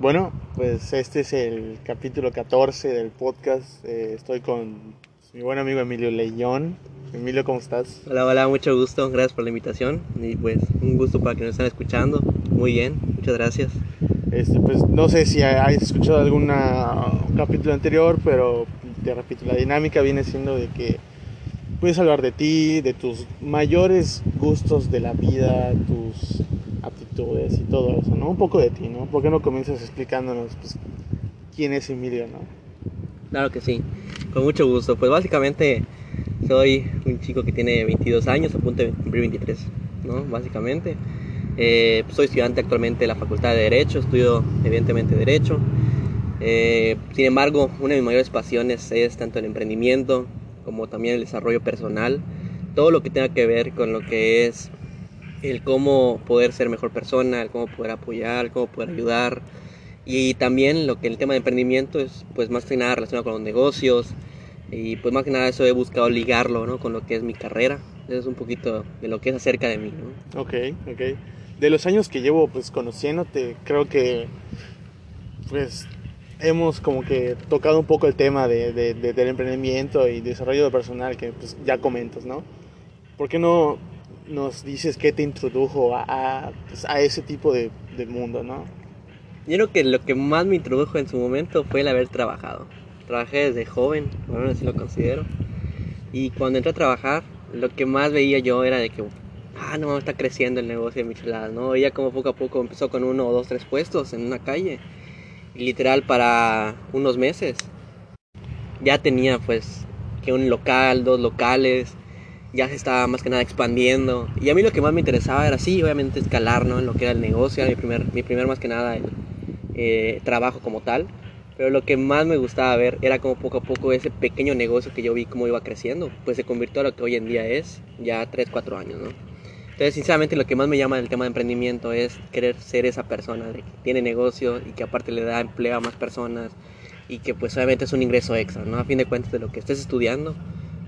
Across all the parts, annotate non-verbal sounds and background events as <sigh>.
Bueno, pues este es el capítulo 14 del podcast. Eh, estoy con mi buen amigo Emilio León. Emilio, ¿cómo estás? Hola, hola, mucho gusto. Gracias por la invitación. Y pues un gusto para que nos estén escuchando. Muy bien, muchas gracias. Este, pues no sé si hayas escuchado algún capítulo anterior, pero te repito, la dinámica viene siendo de que puedes hablar de ti, de tus mayores gustos de la vida, tus y todo eso, ¿no? Un poco de ti, ¿no? ¿Por qué no comienzas explicándonos pues, quién es Emilio, ¿no? Claro que sí, con mucho gusto. Pues básicamente soy un chico que tiene 22 años, a punto cumplir 23, ¿no? Básicamente. Eh, soy estudiante actualmente de la Facultad de Derecho, estudio evidentemente Derecho. Eh, sin embargo, una de mis mayores pasiones es tanto el emprendimiento como también el desarrollo personal. Todo lo que tenga que ver con lo que es el cómo poder ser mejor persona, el cómo poder apoyar, cómo poder ayudar. Y también lo que el tema de emprendimiento es pues más que nada relacionado con los negocios. Y pues más que nada eso he buscado ligarlo ¿no? con lo que es mi carrera. Eso es un poquito de lo que es acerca de mí. ¿no? Ok, ok. De los años que llevo pues conociéndote, creo que pues hemos como que tocado un poco el tema de, de, del emprendimiento y desarrollo de personal que pues ya comentas, ¿no? ¿Por qué no nos dices qué te introdujo a, pues, a, ese tipo de, de, mundo, ¿no? Yo creo que lo que más me introdujo en su momento fue el haber trabajado. Trabajé desde joven, bueno, así lo considero. Y cuando entré a trabajar, lo que más veía yo era de que, ah, no, está creciendo el negocio de micheladas, ¿no? Veía como poco a poco empezó con uno o dos, tres puestos en una calle. Y literal para unos meses ya tenía pues que un local, dos locales, ya se estaba más que nada expandiendo. Y a mí lo que más me interesaba era, sí, obviamente escalar, ¿no? En lo que era el negocio, era mi primer, mi primer más que nada eh, trabajo como tal. Pero lo que más me gustaba ver era como poco a poco ese pequeño negocio que yo vi cómo iba creciendo, pues se convirtió a lo que hoy en día es, ya 3, 4 años, ¿no? Entonces, sinceramente, lo que más me llama del tema de emprendimiento es querer ser esa persona de que tiene negocio y que aparte le da empleo a más personas y que pues obviamente es un ingreso extra, ¿no? A fin de cuentas de lo que estés estudiando,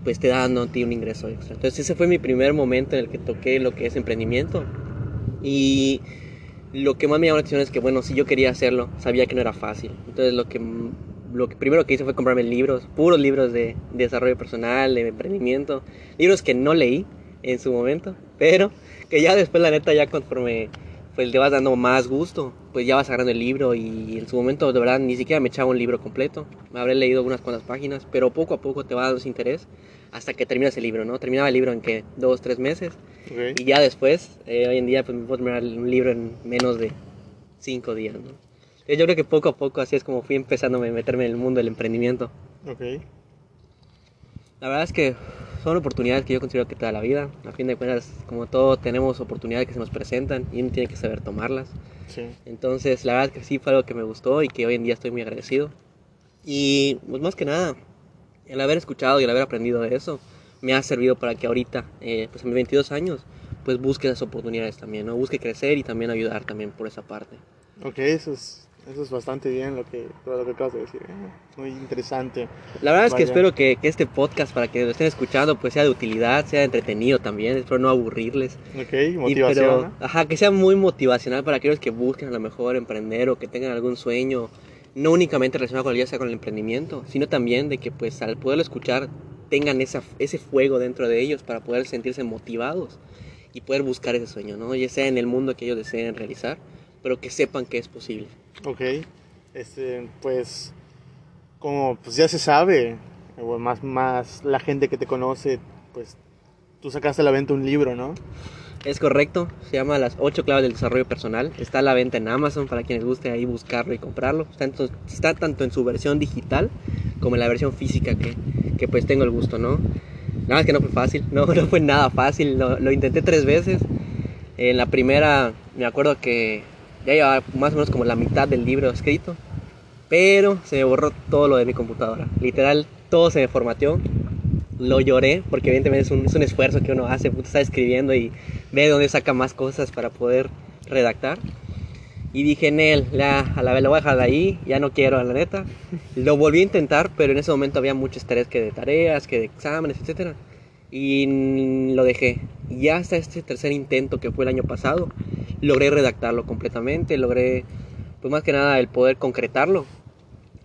pues te da dando a ti un ingreso extra. Entonces ese fue mi primer momento en el que toqué lo que es emprendimiento. Y lo que más me llamó la atención es que, bueno, si yo quería hacerlo, sabía que no era fácil. Entonces lo que, lo que primero que hice fue comprarme libros, puros libros de, de desarrollo personal, de emprendimiento, libros que no leí en su momento, pero que ya después la neta ya conforme pues te vas dando más gusto, pues ya vas agarrando el libro y en su momento de verdad ni siquiera me echaba un libro completo, me habré leído unas cuantas páginas, pero poco a poco te va dando ese interés hasta que terminas el libro, ¿no? Terminaba el libro en que dos, tres meses y ya después, eh, hoy en día pues me puedo terminar un libro en menos de cinco días, ¿no? Yo creo que poco a poco así es como fui empezando a meterme en el mundo del emprendimiento. Ok. La verdad es que son oportunidades que yo considero que te da la vida. A fin de cuentas, como todo, tenemos oportunidades que se nos presentan y uno tiene que saber tomarlas. Sí. Entonces, la verdad es que sí fue algo que me gustó y que hoy en día estoy muy agradecido. Y pues más que nada, el haber escuchado y el haber aprendido de eso me ha servido para que ahorita, eh, pues a mis 22 años, pues busque esas oportunidades también, ¿no? Busque crecer y también ayudar también por esa parte. Ok, eso es eso es bastante bien lo que, lo que acabas de decir. ¿eh? Muy interesante. La verdad es que espero que, que, este podcast, para que lo estén escuchando, pues sea de utilidad, sea entretenido también. Espero no aburrirles. Ok, motivación. Ajá, que sea muy motivacional para aquellos que busquen a lo mejor emprender o que tengan algún sueño, no únicamente relacionado con, ya sea con el emprendimiento, sino también de que pues al poderlo escuchar tengan esa, ese fuego dentro de ellos para poder sentirse motivados y poder buscar ese sueño, ¿no? Ya sea en el mundo que ellos deseen realizar, pero que sepan que es posible. Ok, este, pues como pues ya se sabe, más, más la gente que te conoce, pues tú sacaste a la venta un libro, ¿no? Es correcto, se llama Las 8 claves del desarrollo personal. Está a la venta en Amazon para quienes guste ahí buscarlo y comprarlo. Está, está tanto en su versión digital como en la versión física que, que, pues tengo el gusto, ¿no? Nada más que no fue fácil, <laughs> no, no fue nada fácil. Lo, lo intenté tres veces. En la primera me acuerdo que ya llevaba más o menos como la mitad del libro escrito, pero se me borró todo lo de mi computadora. Literal, todo se me formateó. Lo lloré, porque evidentemente es un, es un esfuerzo que uno hace, está escribiendo y ve dónde saca más cosas para poder redactar. Y dije, en él, la, a la vez lo voy a dejar ahí, ya no quiero, la neta. Lo volví a intentar, pero en ese momento había mucho estrés que de tareas, que de exámenes, etc. Y lo dejé. Ya hasta este tercer intento que fue el año pasado, logré redactarlo completamente, logré pues más que nada el poder concretarlo.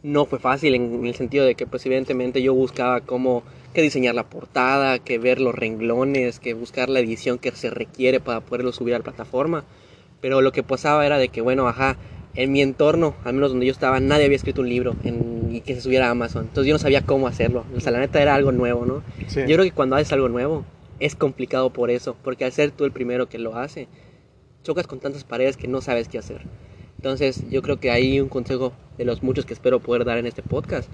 No fue fácil en, el sentido de que pues evidentemente yo buscaba cómo que diseñar la portada, que ver los renglones, que buscar la edición que se requiere para poderlo subir a la plataforma. Pero lo que pasaba era de que, bueno, ajá, en mi entorno, al menos donde yo estaba, nadie había escrito un libro y que se subiera a Amazon. Entonces yo no sabía cómo hacerlo. O sea, la neta era algo nuevo, ¿no? Yo creo que cuando haces algo nuevo, es complicado por eso. Porque al ser tú el primero que lo hace, chocas con tantas paredes que no sabes qué hacer. Entonces yo creo que hay un consejo de los muchos que espero poder dar en este podcast.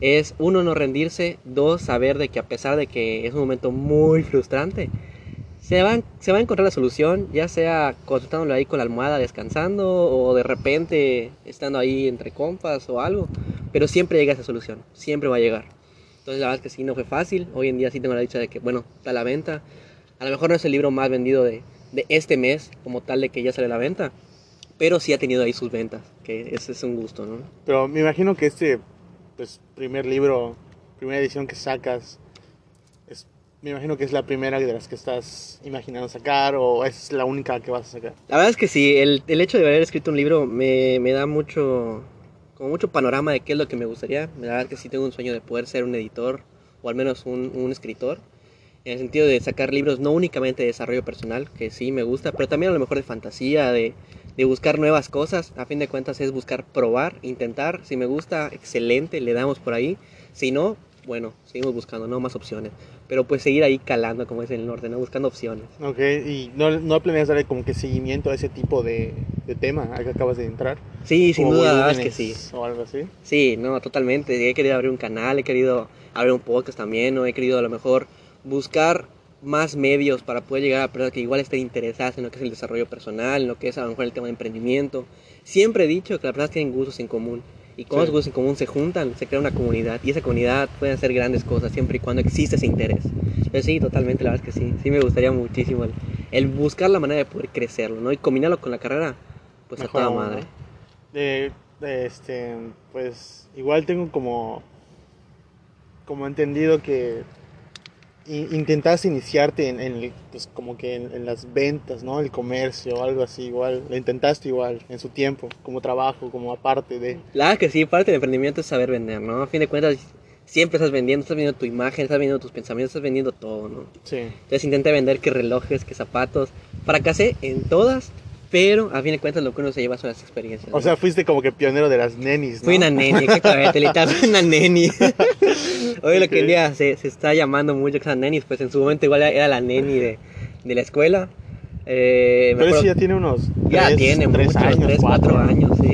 Es uno, no rendirse. Dos, saber de que a pesar de que es un momento muy frustrante, se va, se va a encontrar la solución, ya sea consultándolo ahí con la almohada descansando o de repente estando ahí entre compas o algo, pero siempre llega esa solución, siempre va a llegar. Entonces la verdad es que sí, no fue fácil, hoy en día sí tengo la dicha de que, bueno, está a la venta, a lo mejor no es el libro más vendido de, de este mes como tal de que ya sale a la venta, pero sí ha tenido ahí sus ventas, que ese es un gusto, ¿no? Pero me imagino que este pues, primer libro, primera edición que sacas, me imagino que es la primera de las que estás imaginando sacar o es la única que vas a sacar. La verdad es que sí, el, el hecho de haber escrito un libro me, me, da mucho, como mucho panorama de qué es lo que me gustaría. La verdad que sí tengo un sueño de poder ser un editor o al menos un, un escritor. En el sentido de sacar libros no únicamente de desarrollo personal, que sí me gusta, pero también a lo mejor de fantasía, de, de buscar nuevas cosas. A fin de cuentas es buscar probar, intentar. Si me gusta, excelente, le damos por ahí. Si no, bueno, seguimos buscando, ¿no? Más opciones. Pero pues seguir ahí calando, como es en el norte, ¿no? Buscando opciones. Ok, ¿y no, no planeas darle como que seguimiento a ese tipo de, de tema al que acabas de entrar? Sí, sin duda, es que sí. ¿O algo así? Sí, no, totalmente. He querido abrir un canal, he querido abrir un podcast también, ¿no? He querido a lo mejor buscar más medios para poder llegar a personas que igual estén interesadas en lo que es el desarrollo personal, en lo que es a lo mejor el tema de emprendimiento. Siempre he dicho que las personas tienen gustos en común y con los gustos en común se juntan, se crea una comunidad y esa comunidad puede hacer grandes cosas siempre y cuando existe ese interés. Pero sí, totalmente, la verdad es que sí, sí me gustaría muchísimo el, buscar la manera de poder crecerlo, ¿no? Y combinarlo con la carrera, pues a toda madre. Este, pues igual tengo como, como entendido que intentaste iniciarte en, en pues como que en, las ventas, ¿no? El comercio, algo así, igual, lo intentaste igual, en su tiempo, como trabajo, como aparte de... Claro que sí, parte del emprendimiento es saber vender, ¿no? A fin de cuentas, siempre estás vendiendo, estás vendiendo tu imagen, estás vendiendo tus pensamientos, estás vendiendo todo, ¿no? Sí. Entonces intenté vender que relojes, que zapatos, fracasé en todas, pero a fin de cuentas lo que uno se lleva son las experiencias. O sea, fuiste como que pionero de las nenis, ¿no? Fui una neni, exactamente, literal, una neni. <laughs> Hoy lo que en día se, se, está llamando mucho que son nenis, pues en su momento igual era la neni de, de la escuela. Eh, pero eso ya tiene unos Ya tiene tres muchos, años, 3, 4 años, sí.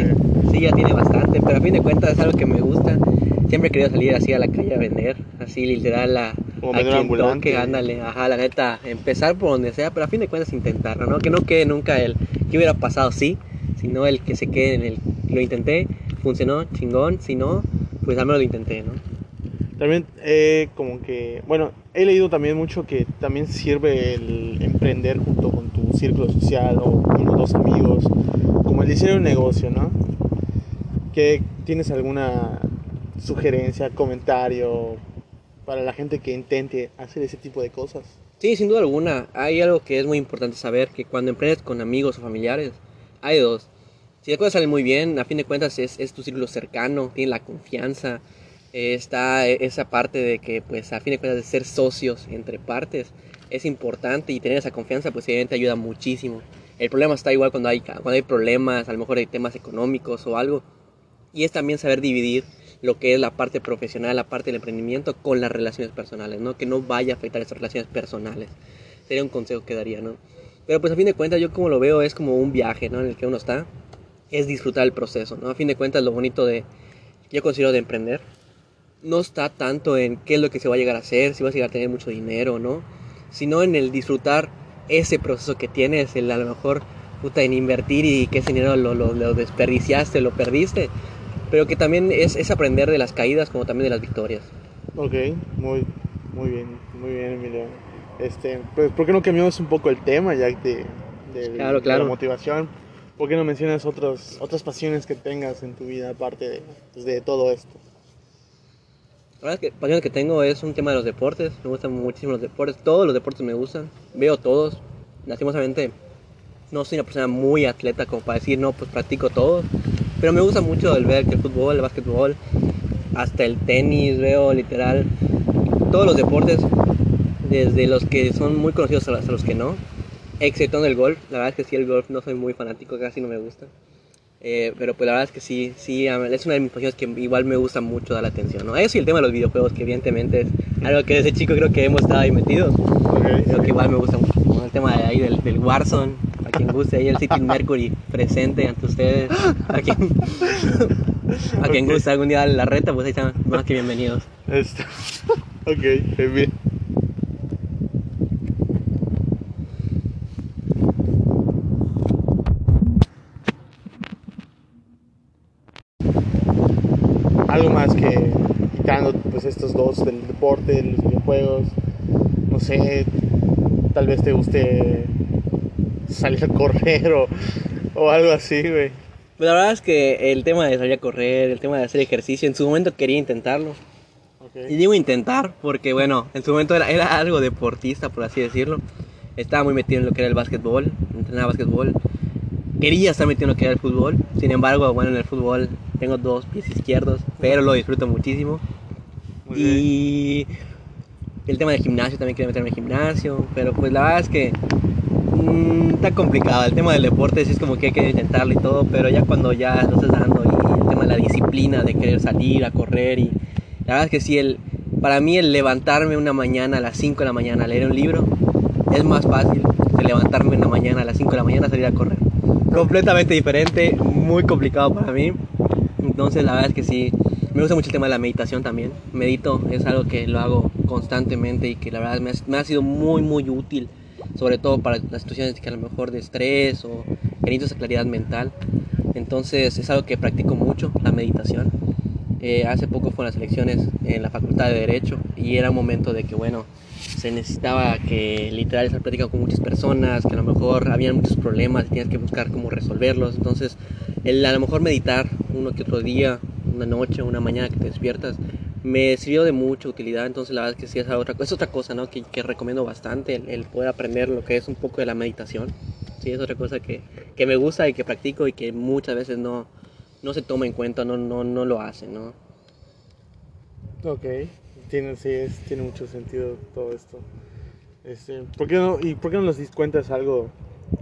sí. ya tiene bastante, pero a fin de cuentas es algo que me gusta. Siempre he querido salir así a la calle a vender, así literal a, Como a quien toque, ándale, ajá, la neta, empezar por donde sea, pero a fin de cuentas intentarlo, ¿no? Que no quede nunca el que hubiera pasado, sí, sino el que se quede en el, lo intenté, funcionó, chingón, si no, pues al menos lo intenté, ¿no? También eh, como que, bueno, he leído también mucho que también sirve el emprender junto con tu círculo social o o dos amigos, como el de un negocio, ¿no? ¿Que tienes alguna sugerencia, comentario para la gente que intente hacer ese tipo de cosas? Sí, sin duda alguna. Hay algo que es muy importante saber, que cuando emprendes con amigos o familiares, hay dos. Si las cosas salen muy bien, a fin de cuentas es, es tu círculo cercano, tiene la confianza, está esa parte de que, pues, a fin de cuentas, de ser socios entre partes es importante y tener esa confianza, pues, evidentemente ayuda muchísimo. El problema está igual cuando hay, cuando hay problemas, a lo mejor hay temas económicos o algo. Y es también saber dividir lo que es la parte profesional, la parte del emprendimiento con las relaciones personales, ¿no? Que no vaya a afectar esas relaciones personales. Sería un consejo que daría, ¿no? Pero pues a fin de cuentas yo como lo veo es como un viaje, ¿no? En el que uno está, es disfrutar el proceso, ¿no? A fin de cuentas lo bonito de, yo considero de emprender, no está tanto en qué es lo que se va a llegar a hacer, si vas a llegar a tener mucho dinero no, sino en el disfrutar ese proceso que tienes, el a lo mejor puta en invertir y que ese dinero lo desperdiciaste, lo perdiste, pero que también es, es, aprender de las caídas como también de las victorias. Ok, muy, muy bien, muy bien Emilio. Este, pues, ¿por qué no cambiamos un poco el tema ya de, de, claro, claro. de la motivación? ¿Por qué no mencionas otros, otras pasiones que tengas en tu vida aparte de, pues, de todo esto? La verdad es que pasión que tengo es un tema de los deportes. Me gustan muchísimo los deportes. Todos los deportes me gustan. Veo todos. Lastimosamente no soy una persona muy atleta como para decir, no, pues practico todos. Pero me gusta mucho el ver que el fútbol, el básquetbol, hasta el tenis, veo literal todos los deportes, desde los que son muy conocidos hasta los que no, excepto el golf. La verdad es que sí, el golf no soy muy fanático, casi no me gusta. Eh, pero pues la verdad es que sí, sí, es una de mis pasiones que igual me gusta mucho dar la atención, ¿no? Eso y el tema de los videojuegos, que evidentemente es algo que desde chico creo que hemos estado ahí metidos. creo que igual me gusta mucho. El tema de ahí del, del Warzone, quien guste, ahí el City Mercury presente ante ustedes. A quien, a quien guste algún día la reta, pues ahí están más que bienvenidos. Está. ok, bien. algo más que quitando pues estos dos del deporte, los videojuegos, no sé, tal vez te guste salir a correr o, algo así, güey. La verdad es que el tema de salir a correr, el tema de hacer ejercicio, en su momento quería intentarlo. Y digo intentar porque, bueno, en su momento era, era algo deportista, por así decirlo. Estaba muy metido en lo que era el básquetbol, entrenaba básquetbol. Quería estar metido en lo que era el fútbol. Sin embargo, bueno, en el fútbol tengo dos pies izquierdos, pero lo disfruto muchísimo. y el tema del gimnasio, también quiero meterme en gimnasio, pero pues la verdad es que mm, está complicado. El tema del deporte sí es como que hay que intentarlo y todo, pero ya cuando ya lo estás dando y el tema de la disciplina, de querer salir a correr y la verdad es que sí, el, para mí el levantarme una mañana a las 5 de la mañana a leer un libro es más fácil que levantarme una mañana a las 5 de la mañana a salir a correr. Completamente diferente, muy complicado para mí. Entonces la verdad es que sí, me gusta mucho el tema de la meditación también. Medito, es algo que lo hago constantemente y que la verdad me ha, sido muy, muy útil, sobre todo para las situaciones que a lo mejor de estrés o que necesito esa claridad mental. Entonces es algo que practico mucho, la meditación. Eh, hace poco fueron las elecciones en la Facultad de Derecho y era un momento de que, bueno, se necesitaba que literal estar platicando con muchas personas, que a lo mejor había muchos problemas y tenías que buscar cómo resolverlos. Entonces, el a lo mejor meditar uno que otro día, una noche, una mañana que te despiertas, me sirvió de mucha utilidad. Entonces, la verdad es que sí es otra, es otra cosa ¿no? que, que recomiendo bastante, el, poder aprender lo que es un poco de la meditación. Sí, es otra cosa que, que me gusta y que practico y que muchas veces no, no se toma en cuenta, no, no, no lo hacen, ¿no? Ok, tiene, sí, tiene mucho sentido todo esto. Este, ¿por qué no, ¿Y por qué no nos cuentas algo?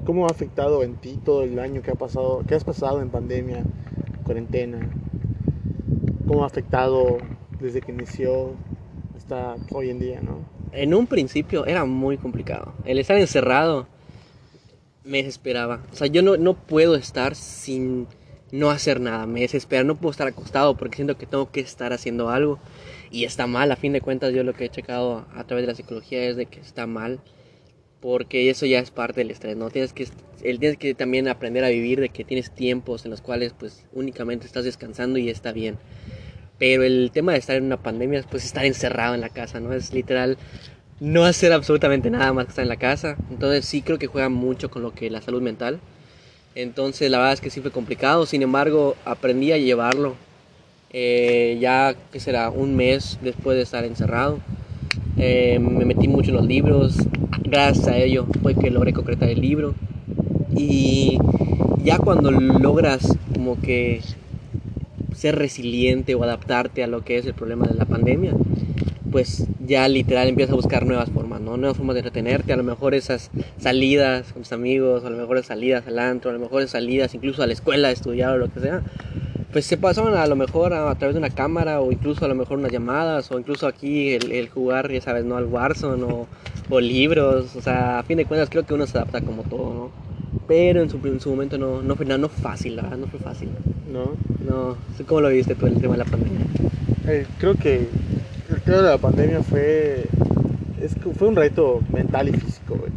¿Cómo ha afectado en ti todo el año que ha pasado, que has pasado en pandemia, cuarentena? ¿Cómo ha afectado desde que inició hasta hoy en día, no? En un principio era muy complicado. El estar encerrado me desesperaba. O sea, yo no, no puedo estar sin no hacer nada. Me desespera. No puedo estar acostado porque siento que tengo que estar haciendo algo y está mal, a fin de cuentas yo lo que he checado a través de la psicología es de que está mal, porque eso ya es parte del estrés, ¿no? Tienes que, tienes que también aprender a vivir de que tienes tiempos en los cuales pues únicamente estás descansando y está bien. Pero el tema de estar en una pandemia es pues estar encerrado en la casa, ¿no? Es literal no hacer absolutamente nada más que estar en la casa. Entonces sí creo que juega mucho con lo que la salud mental. Entonces la verdad es que sí fue complicado, sin embargo aprendí a llevarlo eh, ya que será un mes después de estar encerrado. Eh, me metí mucho en los libros, gracias a ello fue que logré concretar el libro. Y ya cuando logras como que ser resiliente o adaptarte a lo que es el problema de la pandemia, pues ya literal empiezas a buscar nuevas formas, ¿no? Nuevas formas de entretenerte, a lo mejor esas salidas con tus amigos, a lo mejor esas salidas al antro, a lo mejor esas salidas incluso a la escuela a estudiar o lo que sea, pues se pasaban a lo mejor a, través de una cámara o incluso a lo mejor unas llamadas o incluso aquí el, jugar, ya sabes, ¿no? Al Warzone o, o, libros, o sea, a fin de cuentas creo que uno se adapta como todo, ¿no? Pero en su, en su momento no, no fue no, no fácil, la verdad, no fue fácil. ¿No? No, ¿cómo lo viste tú el tema de la pandemia? Eh, creo que creo que la pandemia fue es, fue un reto mental y físico, güey.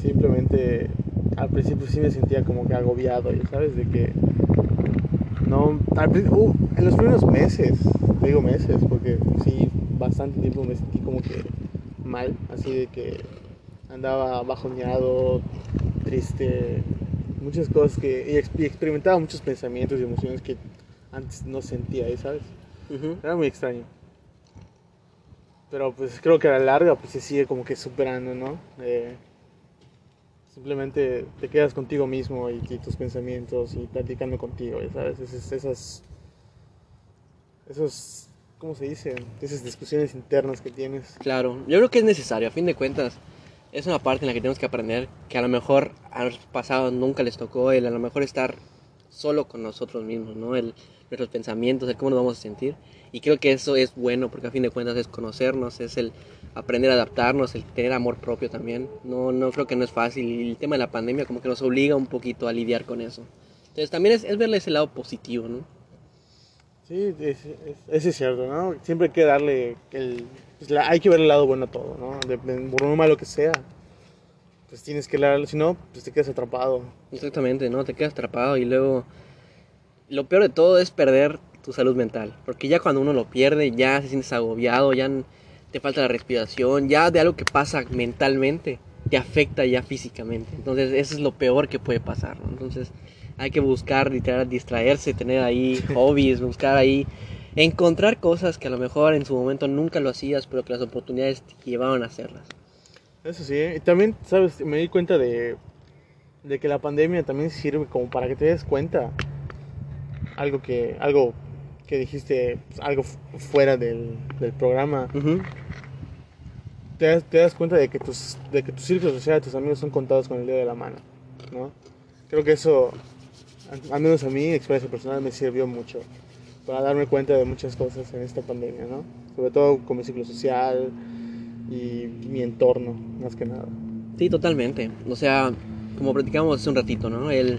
simplemente al principio sí me sentía como que agobiado, ¿sabes? De que no, uh, en los primeros meses, digo meses, porque sí, bastante tiempo me sentí como que mal, así de que andaba bajoneado, triste, muchas cosas que. y, experimentaba muchos pensamientos y emociones que antes no sentía, ¿sabes? Era muy extraño. Pero pues creo que a la larga pues se sigue como que superando, ¿no? Eh, Simplemente te quedas contigo mismo y, y tus pensamientos y platicando contigo, ¿sabes? Esas, esas, esos, ¿cómo se dice? Esas discusiones internas que tienes. Claro, yo creo que es necesario, a fin de cuentas. Es una parte en la que tenemos que aprender que a lo mejor a los pasados nunca les tocó el a lo mejor estar solo con nosotros mismos, ¿no? El, nuestros pensamientos, el cómo nos vamos a sentir. Y creo que eso es bueno porque a fin de cuentas es conocernos, es el aprender a adaptarnos, el tener amor propio también. No, no creo que no es fácil y el tema de la pandemia como que nos obliga un poquito a lidiar con eso. Entonces también es, es verle ese lado positivo, ¿no? Sí, es, es- es cierto, ¿no? Siempre hay que darle el... pues, la- hay que ver el lado bueno a todo, ¿no? De, por muy malo que sea. Pues tienes que darle, si no, pues te quedas atrapado. Exactamente, ¿no? Te quedas atrapado y luego lo peor de todo es perder tu salud mental, porque ya cuando uno lo pierde ya se sientes agobiado, ya te falta la respiración, ya de algo que pasa mentalmente te afecta ya físicamente. Entonces, eso es lo peor que puede pasar, ¿no? Entonces, hay que buscar literal distraerse, tener ahí <laughs> hobbies, buscar ahí encontrar cosas que a lo mejor en su momento nunca lo hacías, pero que las oportunidades te llevaban a hacerlas. Eso sí, y también, ¿sabes? Me di cuenta de, de que la pandemia también sirve como para que te des cuenta algo que, algo que dijiste, pues, algo fu- fuera del, del programa. Te das, te das cuenta de que tus, de que tu círculo social, tus amigos son contados con el dedo de la mano, ¿no? Creo que eso, al al menos a mí, experiencia personal, me sirvió mucho para darme cuenta de muchas cosas en esta pandemia, ¿no? Sobre todo con mi ciclo social y mi entorno, más que nada. Sí, totalmente. O sea, como platicamos hace un ratito, ¿no? El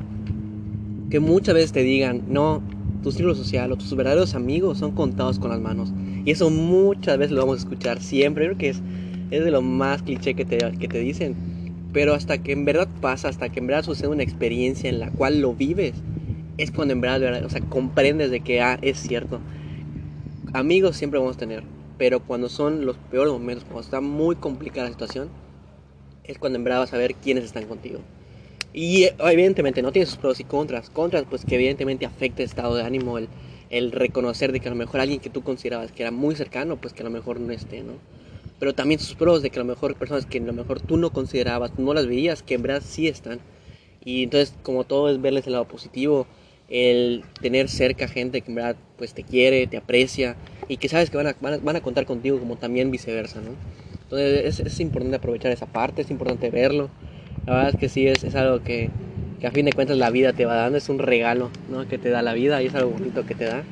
que muchas veces te digan, no, tu círculo social o tus verdaderos amigos son contados con las manos. Y eso muchas veces lo vamos a escuchar siempre. Creo que es, es de lo más cliché que te, que te dicen. Pero hasta que en verdad pasa, hasta que en verdad sucede una experiencia en la cual lo vives, es cuando en verdad, verdad, o sea, comprendes de que ah, es cierto. Amigos siempre vamos a tener, pero cuando son los peores momentos, cuando está muy complicada la situación, es cuando en verdad vas a ver quiénes están contigo. Y eh, evidentemente no tiene sus pros y contras. Contras, pues que evidentemente afecta el estado de ánimo, el, el reconocer de que a lo mejor alguien que tú considerabas que era muy cercano, pues que a lo mejor no esté, ¿no? Pero también sus pros de que a lo mejor personas que a lo mejor tú no considerabas, no las veías, que en verdad sí están. Y entonces, como todo es verles el lado positivo, el tener cerca gente que en verdad pues te quiere, te aprecia y que sabes que van a, van a, van a contar contigo como también viceversa, ¿no? Entonces es, es importante aprovechar esa parte, es importante verlo. La verdad es que sí, es, es algo que, que a fin de cuentas la vida te va dando, es un regalo ¿no? que te da la vida y es algo bonito que te da.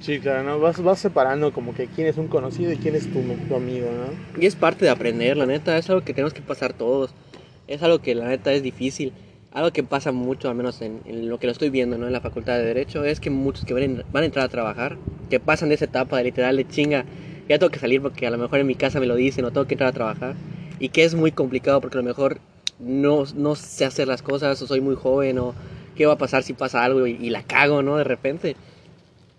Sí, claro, ¿no? Vas, vas separando como que quién es un conocido y quién es tu, tu amigo, ¿no? Y es parte de aprender, la neta, es algo que tenemos que pasar todos. Es algo que la neta es difícil. Algo que pasa mucho, al menos en, lo que lo estoy viendo ¿no? en la facultad de Derecho, es que muchos que van, van a entrar a trabajar, que pasan de esa etapa de literal de chinga, ya tengo que salir porque a lo mejor en mi casa me lo dicen o tengo que entrar a trabajar. Y que es muy complicado porque a lo mejor no, no sé hacer las cosas o soy muy joven o qué va a pasar si pasa algo y, y la cago, ¿no? De repente.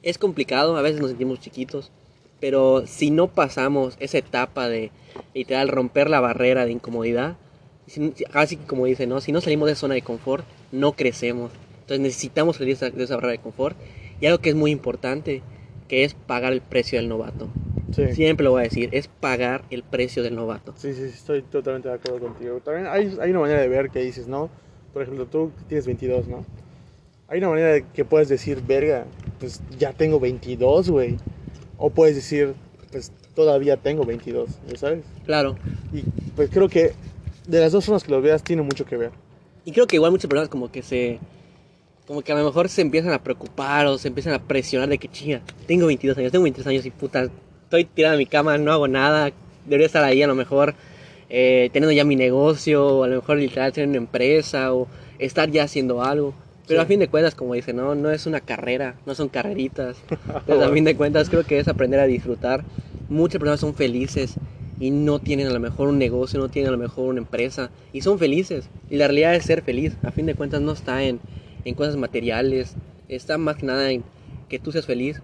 Es complicado, a veces nos sentimos chiquitos, pero si no pasamos esa etapa de literal romper la barrera de incomodidad, si- si- así como dice, ¿no? Si no salimos de esa zona de confort, no crecemos. Entonces necesitamos salir de esa, de esa barrera de confort. Y algo que es muy importante, que es pagar el precio del novato. Sí. Siempre lo voy a decir, es pagar el precio del novato. Sí, sí, estoy totalmente de acuerdo contigo. También hay, hay una manera de ver que dices, ¿no? Por ejemplo, tú tienes 22, ¿no? Hay una manera de que puedes decir, verga, pues ya tengo 22, güey. O puedes decir, pues todavía tengo 22, ¿ya sabes? Claro. Y pues creo que de las dos formas que lo veas tiene mucho que ver. Y creo que igual muchas personas como que se... Como que a lo mejor se empiezan a preocupar o se empiezan a presionar de que chinga, tengo 22 años, tengo 23 años y puta, estoy tirado en mi cama, no hago nada, debería estar ahí a lo mejor eh, teniendo ya mi negocio, o a lo mejor literal tener una empresa o estar ya haciendo algo. Pero Sí. a fin de cuentas, como dice, no, no es una carrera, no son carreritas. <laughs> Entonces, a fin de cuentas, creo que es aprender a disfrutar. Muchas personas son felices y no tienen a lo mejor un negocio, no tienen a lo mejor una empresa y son felices. Y la realidad es ser feliz. A fin de cuentas, no está en, en cosas materiales, está más que nada en que tú seas feliz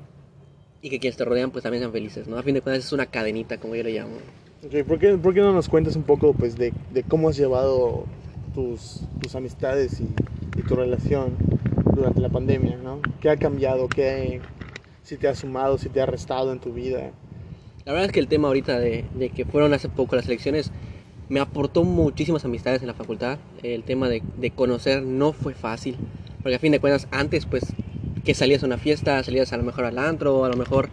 y que quienes te rodean pues también sean felices, ¿no? A fin de cuentas es una cadenita, como yo le llamo. Ok, ¿por, qué, por qué no nos cuentas un poco pues, de, de cómo has llevado tus, tus amistades y, y tu relación durante la pandemia, ¿no? ¿Qué ha cambiado? ¿Qué, si te ha sumado, si te ha restado en tu vida? La verdad es que el tema ahorita de, de que fueron hace poco las elecciones me aportó muchísimas amistades en la facultad. El tema de, de, conocer no fue fácil, porque a fin de cuentas antes pues que salías a una fiesta, salías a lo mejor al antro, a lo mejor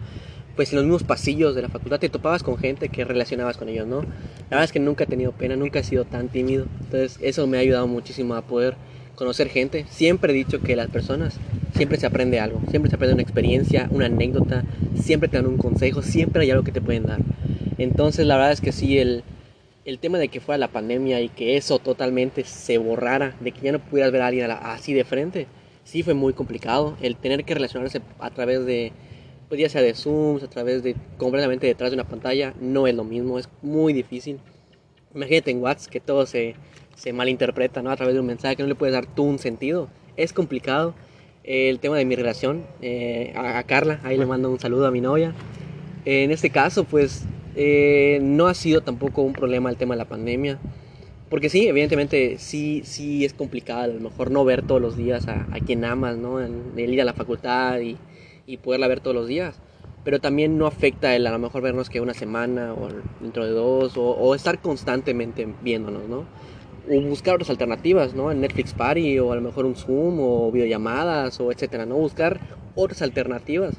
pues en los mismos pasillos de la facultad te topabas con gente que relacionabas con ellos, ¿no? La verdad es que nunca he tenido pena, nunca he sido tan tímido. Entonces eso me ha ayudado muchísimo a poder conocer gente. Siempre he dicho que las personas siempre se aprende algo, siempre se aprende una experiencia, una anécdota, siempre te dan un consejo, siempre hay algo que te pueden dar. Entonces la verdad es que sí, el, el tema de que fuera la pandemia y que eso totalmente se borrara, de que ya no pudieras ver a alguien así de frente, sí fue muy complicado. El tener que relacionarse a través de, pues ya sea de Zooms, a través de completamente detrás de una pantalla, no es lo mismo, es muy difícil. Imagínate en WhatsApp que todo se, se malinterpreta ¿no? a través de un mensaje que no le puedes dar tú un sentido. Es complicado. El tema de mi relación, eh, a, Carla, ahí le mando un saludo a mi novia. en este caso, pues eh, no ha sido tampoco un problema el tema de la pandemia. Porque sí, evidentemente sí, sí es complicado a lo mejor no ver todos los días a, a quien amas, ¿no? El, ir a la facultad y, y, poderla ver todos los días. Pero también no afecta el a lo mejor vernos que una semana o dentro de dos o, o estar constantemente viéndonos, ¿no? O buscar otras alternativas, ¿no? En Netflix Party o a lo mejor un Zoom o videollamadas o etcétera, ¿no? Buscar otras alternativas.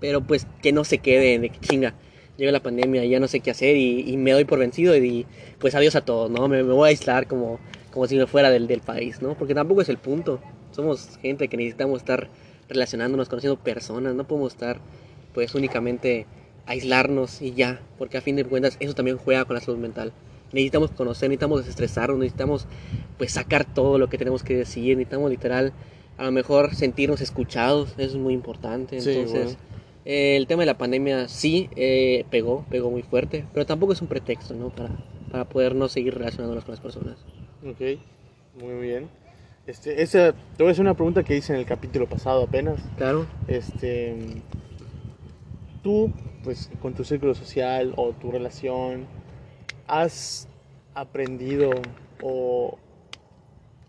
Pero pues que no se quede de que chinga, llega la pandemia y ya no sé qué hacer y, me doy por vencido y pues adiós a todos, ¿no? Me, voy a aislar como, como si me fuera del, del país, ¿no? Porque tampoco es el punto. Somos gente que necesitamos estar relacionándonos, conociendo personas, no podemos estar pues únicamente aislarnos y ya, porque a fin de cuentas eso también juega con la salud mental necesitamos conocer, necesitamos desestresarnos, necesitamos pues sacar todo lo que tenemos que decir, necesitamos literal a lo mejor sentirnos escuchados, eso es muy importante. Entonces, eh, el tema de la pandemia sí eh, pegó, pegó muy fuerte, pero tampoco es un pretexto, ¿no? Para, para poder no seguir relacionándonos con las personas. Ok, muy bien. Este, esa, te voy a hacer una pregunta que hice en el capítulo pasado apenas. Claro. Este, tú, pues, con tu círculo social o tu relación, has aprendido o,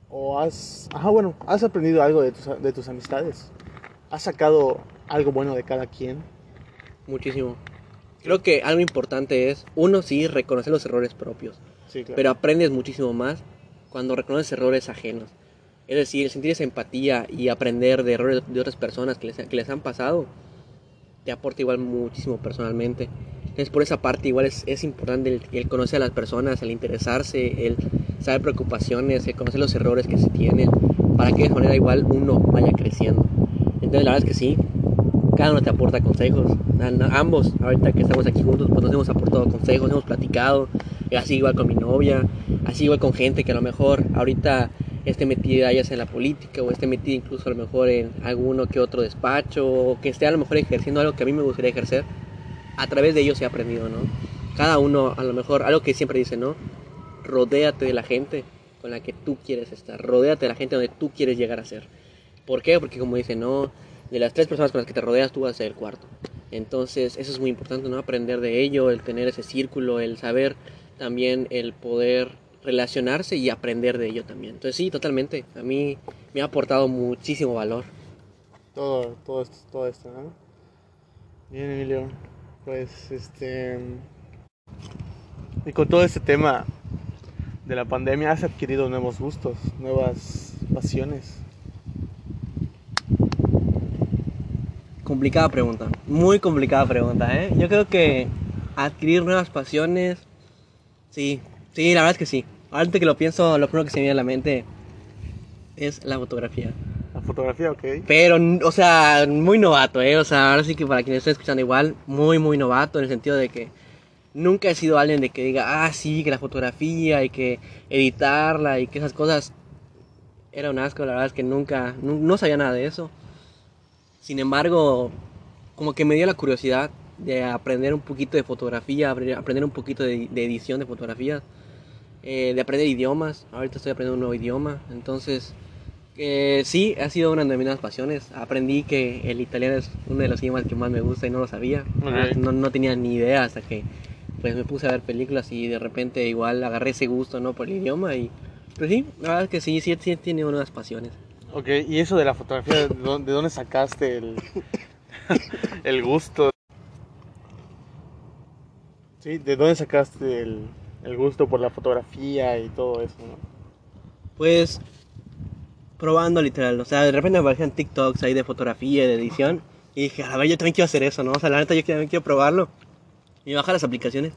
o has, ajá, bueno, has aprendido algo de tus, de tus amistades? ¿Has sacado algo bueno de cada quien? Muchísimo. Creo que algo importante es, uno sí, reconocer los errores propios. Sí, claro. Pero aprendes muchísimo más cuando reconoces errores ajenos. Es decir, sentir esa empatía y aprender de errores de otras personas que les, que les han pasado, te aporta igual muchísimo personalmente. Entonces por esa parte igual es, es importante el, conocer a las personas, el interesarse, el saber preocupaciones, el conocer los errores que se tienen, para que de manera igual uno vaya creciendo. Entonces la verdad es que sí, cada uno te aporta consejos. Ambos, ahorita que estamos aquí juntos, pues nos hemos aportado consejos, hemos platicado, así igual con mi novia, así igual con gente que a lo mejor ahorita esté metida ya sea en la política o esté metida incluso a lo mejor en alguno que otro despacho o que esté a lo mejor ejerciendo algo que a mí me gustaría ejercer a través de ellos he aprendido, ¿no? Cada uno, a lo mejor, algo que siempre dice, ¿no? Rodéate de la gente con la que tú quieres estar, rodéate de la gente donde tú quieres llegar a ser. ¿Por qué? Porque como dice, no, de las tres personas con las que te rodeas, tú vas a ser el cuarto. Entonces, eso es muy importante, ¿no? Aprender de ello, el tener ese círculo, el saber también el poder relacionarse y aprender de ello también. Entonces, sí, totalmente. A mí me ha aportado muchísimo valor. Todo, todo esto, todo esto, ¿no? Bien, Emilio pues este y con todo este tema de la pandemia has adquirido nuevos gustos, nuevas pasiones. Complicada pregunta, muy complicada pregunta, ¿eh? Yo creo que adquirir nuevas pasiones, sí, sí, la verdad es que sí. Ahorita que lo pienso, lo primero que se me viene a la mente es la fotografía fotografía, ok. Pero, o sea, muy novato, ¿eh? O sea, ahora sí que para quienes estén escuchando igual, muy, muy novato en el sentido de que nunca he sido alguien de que diga, ah, sí, que la fotografía y que editarla y que esas cosas era un asco, la verdad es que nunca, no, sabía nada de eso. Sin embargo, como que me dio la curiosidad de aprender un poquito de fotografía, aprender un poquito de, edición de fotografías, eh, de aprender idiomas. Ahorita estoy aprendiendo un nuevo idioma, entonces sí, ha sido una de mis pasiones. Aprendí que el italiano es uno de los idiomas que más me gusta y no lo sabía. No, no, tenía ni idea hasta que pues me puse a ver películas y de repente igual agarré ese gusto no por el idioma y pues sí, la verdad es que sí, sí, sí tiene unas pasiones. Ok, y eso de la fotografía, ¿de dónde, sacaste el, <laughs> el gusto? Sí, ¿de dónde sacaste el, el gusto por la fotografía y todo eso, ¿no? Pues probando literal, o sea, de repente me aparecían TikToks ahí de fotografía, de edición, y dije, a ver, yo también quiero hacer eso, ¿no? O sea, la neta yo también quiero probarlo. Y bajar las aplicaciones,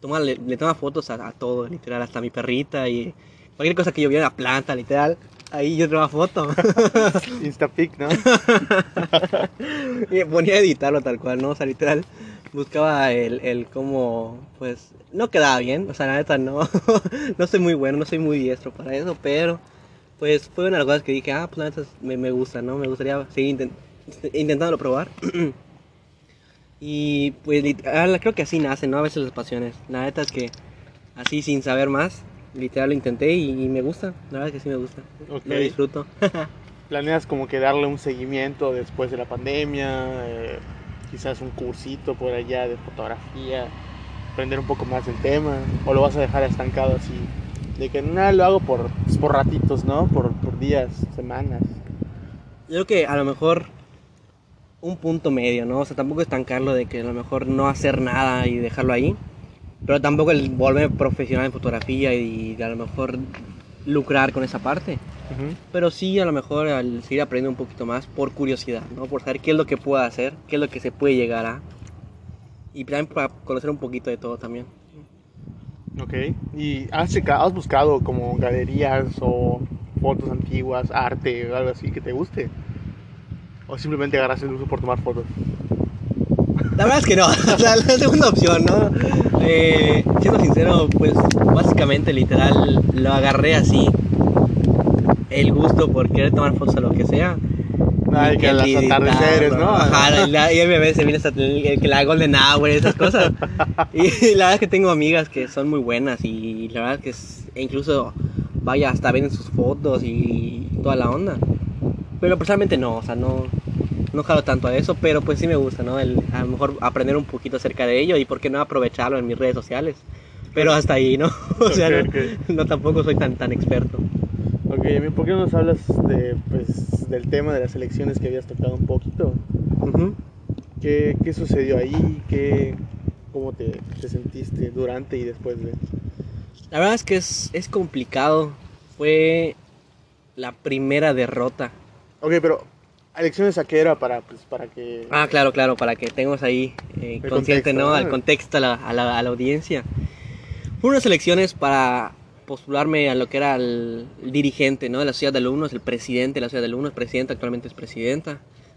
toma, le, le toma fotos a, a, todo, literal, hasta a mi perrita y cualquier cosa que yo viera, la planta, literal, ahí yo tomaba foto. <laughs> Instapic, ¿no? <laughs> y me ponía a editarlo tal cual, ¿no? O sea, literal, buscaba el, el cómo, pues, no quedaba bien, o sea, la neta no, <laughs> no soy muy bueno, no soy muy diestro para eso, pero, pues, fue una de las cosas que dije, ah, pues la neta me, me gusta, ¿no? Me gustaría seguir intent intentándolo probar. <clears throat> y, pues, literal, creo que así nacen, ¿no? A veces las pasiones. La neta es que, así, sin saber más, literal lo intenté y, y me gusta, la verdad es que sí me gusta, Ok. lo disfruto. <laughs> ¿Planeas como que darle un seguimiento después de la pandemia? eh, quizás un cursito por allá de fotografía, aprender un poco más del tema, o lo vas a dejar estancado así, de que nada lo hago por, pues, por ratitos, ¿no? Por, por días, semanas. Yo creo que a lo mejor un punto medio, ¿no? O sea, tampoco estancarlo de que a lo mejor no hacer nada y dejarlo ahí. Pero tampoco el volverme profesional en fotografía y a lo mejor lucrar con esa parte. Ujú. Pero sí, a lo mejor al seguir aprendiendo un poquito más por curiosidad, ¿no? Por saber qué es lo que puedo hacer, qué es lo que se puede llegar a. Y también para conocer un poquito de todo también. Ok. ¿Y has, has buscado como galerías o fotos antiguas, arte o algo así que te guste? ¿O simplemente agarras el uso por tomar fotos? La verdad es que no, <laughs> la segunda opción, ¿no? Eh, siendo sincero, pues básicamente literal lo agarré así. El gusto por querer tomar fotos a lo que sea. Ay, Y que las editarlo, atardeceres, ¿no? Ajá, la, y a veces viene hasta el- el- que la Golden Hour, esas cosas. <laughs> Y la verdad es que tengo amigas que son muy buenas y la verdad es que es- e incluso, vaya, hasta ven sus fotos y toda la onda. Pero personalmente no, o sea, no, no jalo tanto a eso, pero pues sí me gusta, ¿no? El, a lo mejor aprender un poquito acerca de ello y por qué no aprovecharlo en mis redes sociales. Pero hasta ahí, ¿no? <laughs> O sea, Ok, no, ok. no tampoco soy tan, tan experto. Ok, ¿por qué no nos hablas de, pues, del tema de las elecciones que habías tocado un poquito? ¿Qué, qué sucedió ahí? ¿Qué, ¿Cómo te, te sentiste durante y después de? La verdad es que es, es complicado. Fue la primera derrota. Ok, pero ¿elecciones a qué era para, pues, para que... Ah, claro, claro, para que tengamos ahí eh, consciente, contexto, ¿no? ¿no? Al contexto, a la, a la- a la audiencia. Fueron unas elecciones para postularme a lo que era el, el dirigente, ¿no? De la sociedad de alumnos, el presidente de la sociedad de alumnos, presidenta, actualmente es presidenta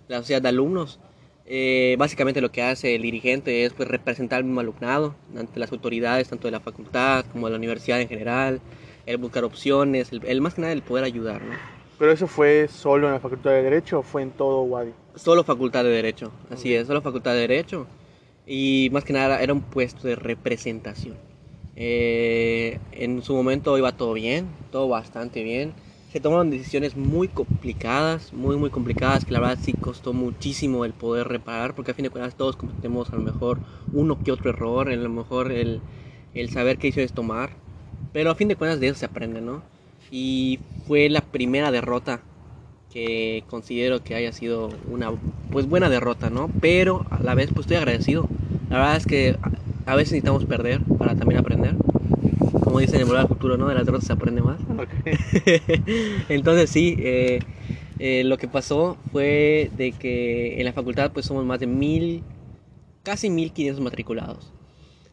de la sociedad de alumnos. Eh, básicamente lo que hace el dirigente es pues representar al mismo alumnado ante las autoridades, tanto de la facultad como de la universidad en general, el buscar opciones, el, el más que nada el poder ayudar, ¿no? ¿Pero eso fue solo en la Facultad de Derecho o fue en todo Wadi? Solo facultad de Derecho, así Ok. es, solo facultad de Derecho. Y más que nada era un puesto de representación. Eh, en su momento iba todo bien, todo bastante bien. Se tomaron decisiones muy complicadas, muy muy complicadas, que la verdad sí costó muchísimo el poder reparar, porque a fin de cuentas todos cometemos a lo mejor uno que otro error, a lo mejor el, el saber qué decisiones tomar. Pero a fin de cuentas de eso se aprende, ¿no? Y fue la primera derrota que considero que haya sido una pues buena derrota, ¿no? Pero a la vez pues estoy agradecido. La verdad es que a- veces necesitamos perder para también aprender. Como dicen en Volver al Futuro, ¿no? De las derrotas se aprende más. Ok. <laughs> Entonces sí, eh, eh, lo que pasó fue de que en la facultad pues somos más de mil, casi 1500 matriculados.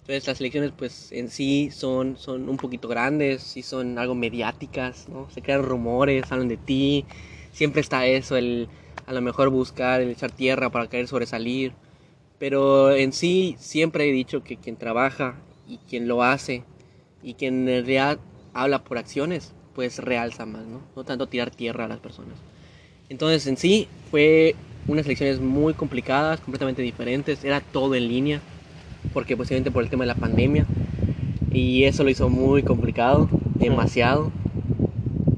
Entonces las elecciones pues en sí son, son un poquito grandes, sí son algo mediáticas, ¿no? Se crean rumores, hablan de ti, siempre está eso, el a lo mejor buscar, el echar tierra para querer sobresalir. Pero en sí siempre he dicho que quien trabaja y quien lo hace y quien en realidad habla por acciones, pues realza más, ¿no? No tanto tirar tierra a las personas. Entonces en sí fue unas elecciones muy complicadas, completamente diferentes, era todo en línea, porque posiblemente por el tema de la pandemia, y eso lo hizo muy complicado, demasiado.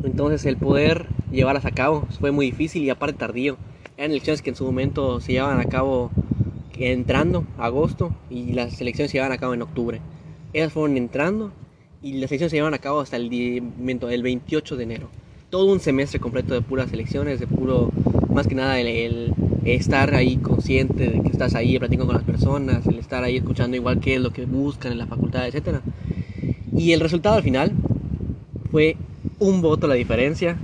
Entonces el poder llevarlas a cabo fue muy difícil y aparte tardío. Eran elecciones que en su momento se llevaban a cabo entrando agosto y las elecciones se llevaban a cabo en octubre. Ellas fueron entrando y las elecciones se llevaban a cabo hasta el, el 28 de enero. Todo un semestre completo de puras elecciones, de puro, más que nada el, el estar ahí consciente de que estás ahí platicando con las personas, el estar ahí escuchando igual qué es lo que buscan en la facultad, etcétera. Y el resultado al final fue un voto la diferencia.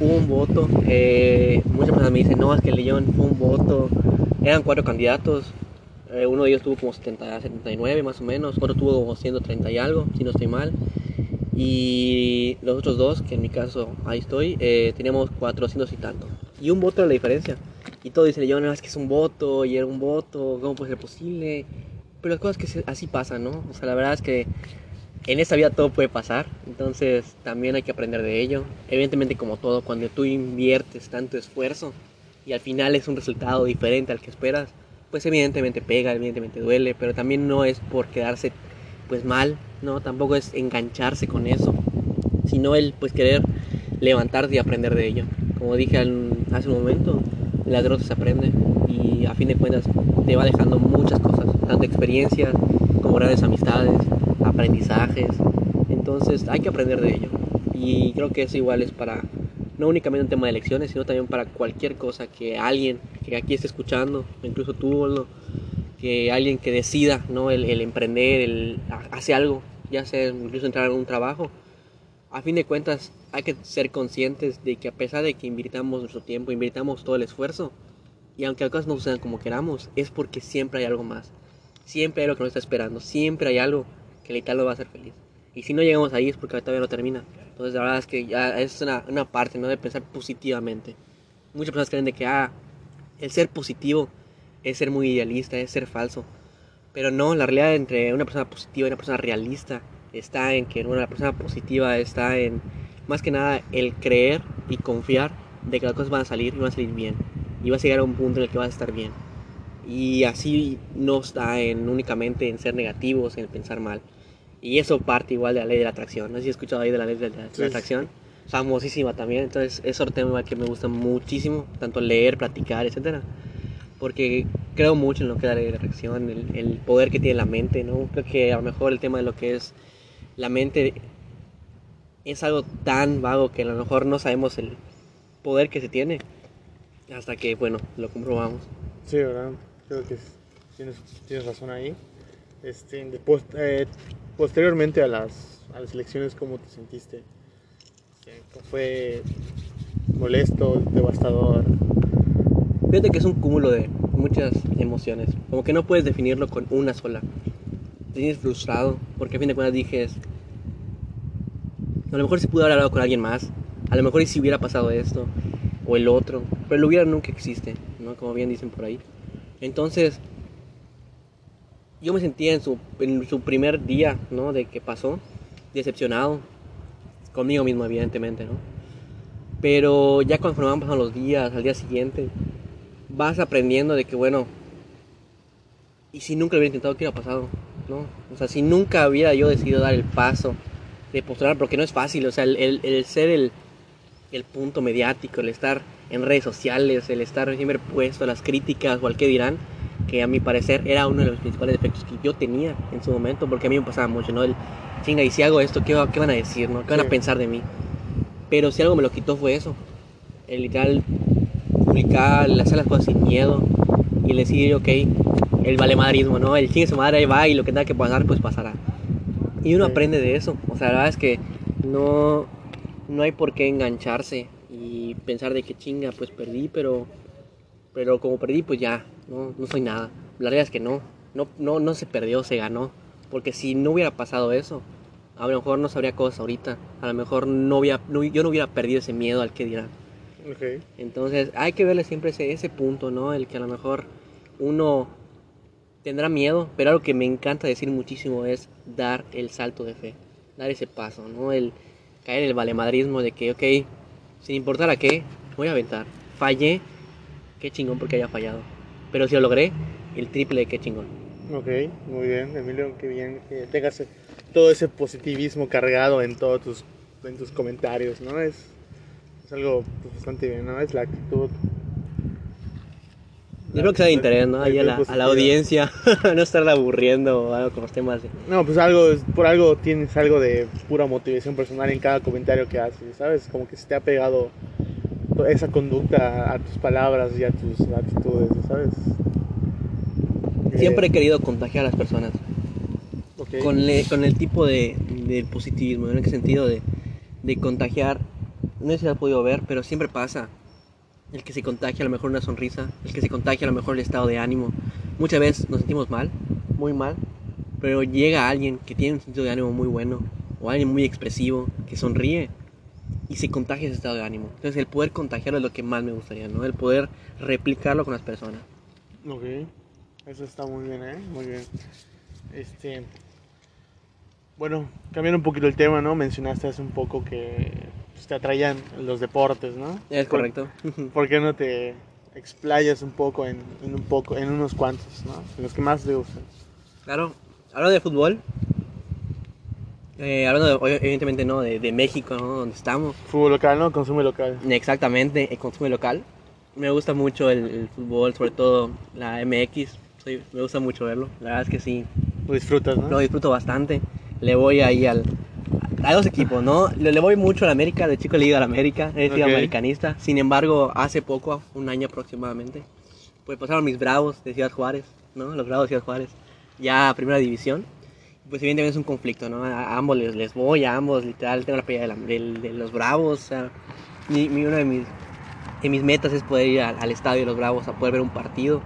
Un voto. Eh, muchas personas me dicen, no, es que el León fue un voto. Eran cuatro candidatos. Eh, uno de ellos tuvo como 70, 79 más o menos. Otro tuvo como 130 y algo, si no estoy mal. Y los otros dos, que en mi caso ahí estoy, eh, teníamos 400 y tanto. Y un voto era la diferencia. Y todo dice León, no, es que es un voto y era un voto, ¿cómo puede ser posible? Pero las cosas que así pasan, ¿no? O sea, la verdad es que en esta vida todo puede pasar, entonces también hay que aprender de ello. Evidentemente como todo, cuando tú inviertes tanto esfuerzo y al final es un resultado diferente al que esperas, pues evidentemente pega, evidentemente duele, pero también no es por quedarse pues mal, no, tampoco es engancharse con eso, sino el pues querer levantarte y aprender de ello. Como dije hace un momento, la derrota se aprende y a fin de cuentas te va dejando muchas cosas, tanto experiencias como grandes amistades, aprendizajes. Entonces hay que aprender de ello. Y creo que eso igual es para, no únicamente un tema de elecciones, sino también para cualquier cosa que alguien que aquí esté escuchando, incluso tú, que alguien que decida ¿no? el, emprender, el hace algo, ya sea incluso entrar en un trabajo, a fin de cuentas hay que ser conscientes de que a pesar de que invirtamos nuestro tiempo, invirtamos todo el esfuerzo, y aunque las cosas no sucedan como queramos, es porque siempre hay algo más. Siempre hay algo que nos está esperando, siempre hay algo que el Italo va a hacer feliz. Y si no llegamos ahí es porque todavía no termina. Entonces la verdad es que ya es una, una parte, ¿no? De pensar positivamente. Muchas personas creen de que, ah, el ser positivo es ser muy idealista, es ser falso. Pero no, la realidad entre una persona positiva y una persona realista está en que una persona positiva está en, más que nada, el creer y confiar de que las cosas van a salir y van a salir bien. Y vas a llegar a un punto en el que vas a estar bien. Y así no está en únicamente en ser negativos, en pensar mal. Y eso parte igual de la ley de la atracción. No sé si has escuchado ahí de la ley de la, atracción. Famosísima también. Entonces, es otro tema que me gusta muchísimo. Tanto leer, platicar, etcétera. Porque creo mucho en lo que es la ley de la atracción, el, el, poder que tiene la mente, ¿no? Creo que a lo mejor el tema de lo que es la mente es algo tan vago que a lo mejor no sabemos el poder que se tiene hasta que, bueno, lo comprobamos. Sí, ¿verdad? Creo que tienes, tienes razón ahí. Este, después, eh, posteriormente a las, a las elecciones, ¿cómo te sentiste? ¿Fue molesto, devastador? Fíjate que es un cúmulo de muchas emociones. Como que no puedes definirlo con una sola. Te tienes frustrado porque a fin de cuentas dijes, a lo mejor si pudo haber hablado con alguien más, a lo mejor si hubiera pasado esto o el otro, pero el hubiera nunca existe, ¿no? Como bien dicen por ahí. Entonces, yo me sentía en su, en su primer día, ¿no? De que pasó, decepcionado, conmigo mismo, evidentemente, ¿no? Pero ya conforme van pasando los días, al día siguiente, vas aprendiendo de que, bueno, y si nunca lo hubiera intentado, ¿qué hubiera pasado? ¿No? O sea, si nunca hubiera yo decidido dar el paso de postular, porque no es fácil, o sea, el, el, ser el, el, punto mediático, el estar en redes sociales, el estar siempre puesto a las críticas o al que dirán, que a mi parecer era uno de los principales defectos que yo tenía en su momento, porque a mí me pasaba mucho, ¿no? El, chinga, y si hago esto, ¿qué, qué van a decir, no? ¿Qué van a pensar de mí? Pero si algo me lo quitó fue eso, el literal publicar, hacer las cosas sin miedo y decir, ok, el valemadrismo, ¿no? El chingue su madre ahí va y lo que tenga que pasar, pues pasará. Y uno aprende de eso. O sea, la verdad es que no, no hay por qué engancharse y pensar de que chinga, pues perdí, pero, pero como perdí, pues ya, no, no soy nada. La realidad es que no, no, no, no se perdió, se ganó. Porque si no hubiera pasado eso, a lo mejor no sabría cosas ahorita. A lo mejor no, hubiera, yo no hubiera perdido ese miedo al que dirán. Okay. Entonces hay que verle siempre ese, ese punto, ¿no? El que a lo mejor uno tendrá miedo, pero algo que me encanta decir muchísimo es dar el salto de fe, dar ese paso, ¿no? El caer en el valemadrismo de que, ok, sin importar a qué, voy a aventar. Fallé, qué chingón porque haya fallado. Pero si lo logré, el triple qué chingón. Ok, muy bien, Emilio, qué bien que tengas todo ese positivismo cargado en todos tus, en tus comentarios, ¿no? Es, es algo pues, bastante bien, ¿no? Es la actitud yo creo que sea de interés, ¿no? Ahí a la, a la audiencia, <laughs> no estarla aburriendo o algo con los temas. De... No, pues algo, por algo tienes algo de pura motivación personal en cada comentario que haces, ¿sabes? Como que se te ha pegado esa conducta a tus palabras y a tus actitudes, ¿sabes? Siempre he querido contagiar a las personas. Con, con el tipo de, del positivismo, en el sentido de, de contagiar, no sé si lo has podido ver, pero siempre pasa. El que se contagia a lo mejor una sonrisa, el que se contagia a lo mejor el estado de ánimo. Muchas veces nos sentimos mal, muy mal, pero llega alguien que tiene un sentido de ánimo muy bueno, o alguien muy expresivo, que sonríe, y se contagia ese estado de ánimo. Entonces el poder contagiarlo es lo que más me gustaría, ¿no? El poder replicarlo con las personas. Ok, eso está muy bien, ¿eh? Muy bien. Este, bueno, cambiando un poquito el tema, ¿no? Mencionaste hace un poco que pues, te atraían los deportes, ¿no? Es ¿Por- correcto. <laughs> ¿Por qué no te explayas un poco en, en un poco, en unos cuantos, ¿no? En los que más te gustan. Claro, hablando de fútbol, eh, hablando de- evidentemente no de, de México, ¿no? Donde estamos. Fútbol local, ¿no? Consume local. Exactamente, el consumo local. Me gusta mucho el, el fútbol, sobre todo la MX. Soy- me gusta mucho verlo. La verdad es que sí, Lo disfrutas, ¿no? lo disfruto bastante. Le voy ahí al, a dos equipos, ¿no? Le, le voy mucho al América, de chico le he ido al América, he sido Ok. americanista. Sin embargo, hace poco, un año aproximadamente, pues pasaron mis Bravos de Ciudad Juárez, ¿no? Los Bravos de Ciudad Juárez, ya a primera división. Pues evidentemente es un conflicto, ¿no? A, ambos les, les voy, a ambos literal tengo la playa de, la- del- de los Bravos. O sea, mi, mi- una de mis, de mis metas es poder ir al, al estadio de los Bravos a poder ver un partido.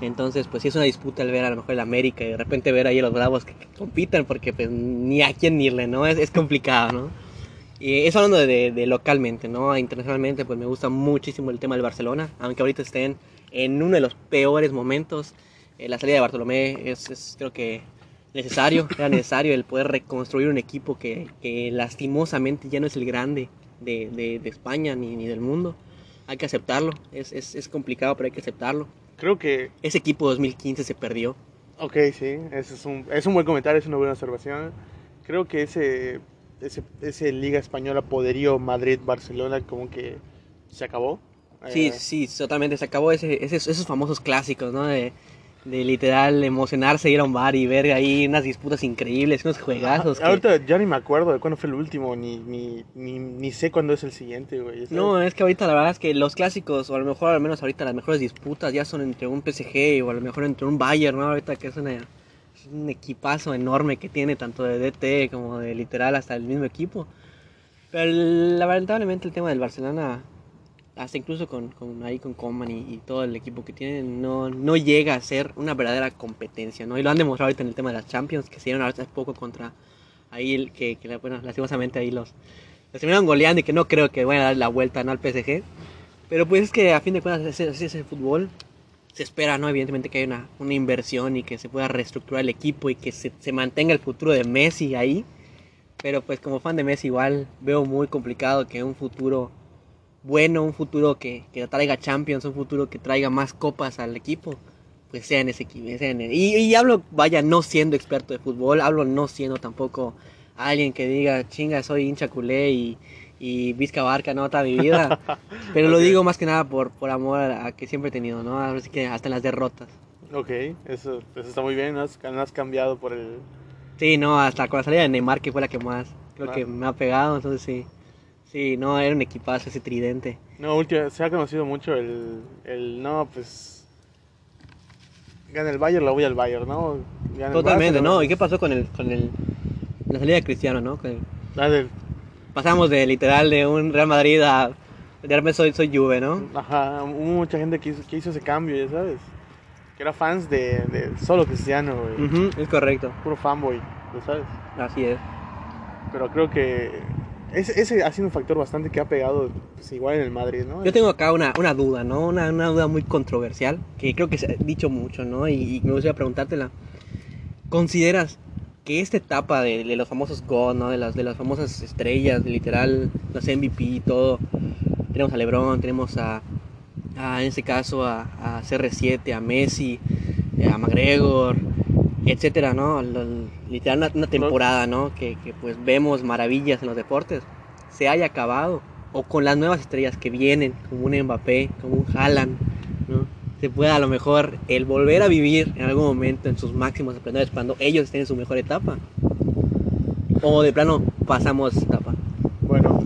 Entonces, pues sí es una disputa el ver a lo mejor el América y de repente ver ahí a los Bravos que, que compiten porque pues ni a quién irle, ¿no? Es, es complicado, ¿no? Y eso hablando de, de localmente, ¿no? Internacionalmente, pues me gusta muchísimo el tema del Barcelona, aunque ahorita estén en uno de los peores momentos. Eh, la salida de Bartolomé es, es, creo que necesario, era necesario el poder reconstruir un equipo que, que lastimosamente ya no es el grande de, de- de España ni, ni del mundo. Hay que aceptarlo, es, es, es complicado, pero hay que aceptarlo. Creo que, Ese equipo 2015 se perdió. ok, sí, ese es un, es un buen comentario, es una buena observación. Creo que ese, ese, ese Liga Española poderío Madrid-Barcelona como que se acabó. Sí, Eh, sí, totalmente. Se acabó ese, ese- esos famosos clásicos, ¿no? De, de literal emocionarse, ir a un bar y ver ahí unas disputas increíbles, unos juegazos. que- Ahorita ya ni me acuerdo de cuándo fue el último, ni, ni, ni, ni sé cuándo es el siguiente, güey. No, es que ahorita la verdad es que los clásicos, o a lo mejor al menos ahorita las mejores disputas ya son entre un PSG o a lo mejor entre un Bayern, ¿no? Ahorita que es, una- es un equipazo enorme que tiene tanto de DT como de literal hasta el mismo equipo. Pero lamentablemente el tema del Barcelona, hasta incluso con, con ahí con Coman y, y todo el equipo que tienen, no, no llega a ser una verdadera competencia, ¿no? Y lo han demostrado ahorita en el tema de las Champions, que se dieron hace poco contra ahí, el, que, que, bueno, lastimosamente ahí los, los terminaron goleando y que no creo que vayan a dar la vuelta ¿no? al PSG. Pero pues es que a fin de cuentas así así es el fútbol. Se espera, ¿no? Evidentemente que haya una, una inversión y que se pueda reestructurar el equipo y que se, se mantenga el futuro de Messi ahí. Pero pues como fan de Messi igual veo muy complicado que un futuro bueno, un futuro que, que traiga Champions, un futuro que traiga más copas al equipo, pues sea en ese equipo. sea en el- y, y hablo, vaya, no siendo experto de fútbol, hablo no siendo tampoco alguien que diga, chinga, soy hincha culé y, y Vizca Barca, no, toda mi vida. <laughs> Pero lo digo más que nada por, por amor a, a que siempre he tenido, ¿no? Así que hasta en las derrotas. Ok, eso, eso está muy bien, no has, no has cambiado por el... Sí, no, hasta con la salida de Neymar, que fue la que más creo Ah. que me ha pegado, entonces sí. Sí, no, era un equipazo ese tridente. No, última, se ha conocido mucho el, el no, pues... Gana el Bayern, lo voy al Bayern, ¿no? Gana el Totalmente, Barça, ¿no? ¿Y qué pasó con el, con el, la salida de Cristiano, no? Con el- del- pasamos de literal de un Real Madrid a, de repente soy, soy Juve, ¿no? Ajá, hubo mucha gente que hizo, que hizo ese cambio, ya sabes. Que era fans de, de solo Cristiano, güey. Es correcto, Puro fanboy, ya sabes. así es. Pero creo que ese, ese ha sido un factor bastante que ha pegado pues, igual en el Madrid, ¿no? Yo tengo acá una, una duda, ¿no? Una, una duda muy controversial, que creo que se ha dicho mucho, ¿no? Y, me gustaría preguntártela. ¿Consideras que esta etapa de, de los famosos God, ¿no? De las, de las famosas estrellas, de literal, los MVP y todo, tenemos a LeBron, tenemos a, en este caso, a, a CR7, a Messi, eh, a McGregor, etcétera, ¿no? Literal, una, una temporada, ¿no? Que, que pues vemos maravillas en los deportes, se haya acabado, o con las nuevas estrellas que vienen, como un Mbappé, como un Haaland, ¿no? Se pueda a lo mejor el volver a vivir en algún momento en sus máximos esplendores cuando ellos estén en su mejor etapa. O de plano pasamos esa etapa. Bueno,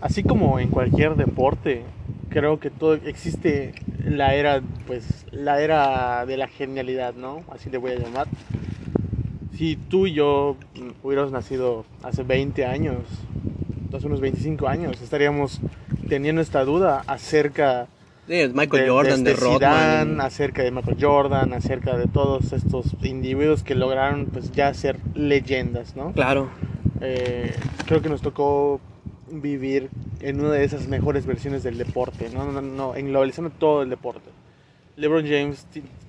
así como en cualquier deporte, creo que todo existe la era, pues, la era de la genialidad, ¿no? Así le voy a llamar. si tú y yo hubiéramos nacido hace 20 años, hace unos 25 años, estaríamos teniendo esta duda acerca Sí, Michael Jordan, de, este Rodman. Zidane, acerca de Michael Jordan, acerca de todos estos individuos que lograron pues ya ser leyendas, ¿no? Claro. Eh, creo que nos tocó vivir en una de esas mejores versiones del deporte, ¿no? no, no englobalizando todo el deporte. LeBron James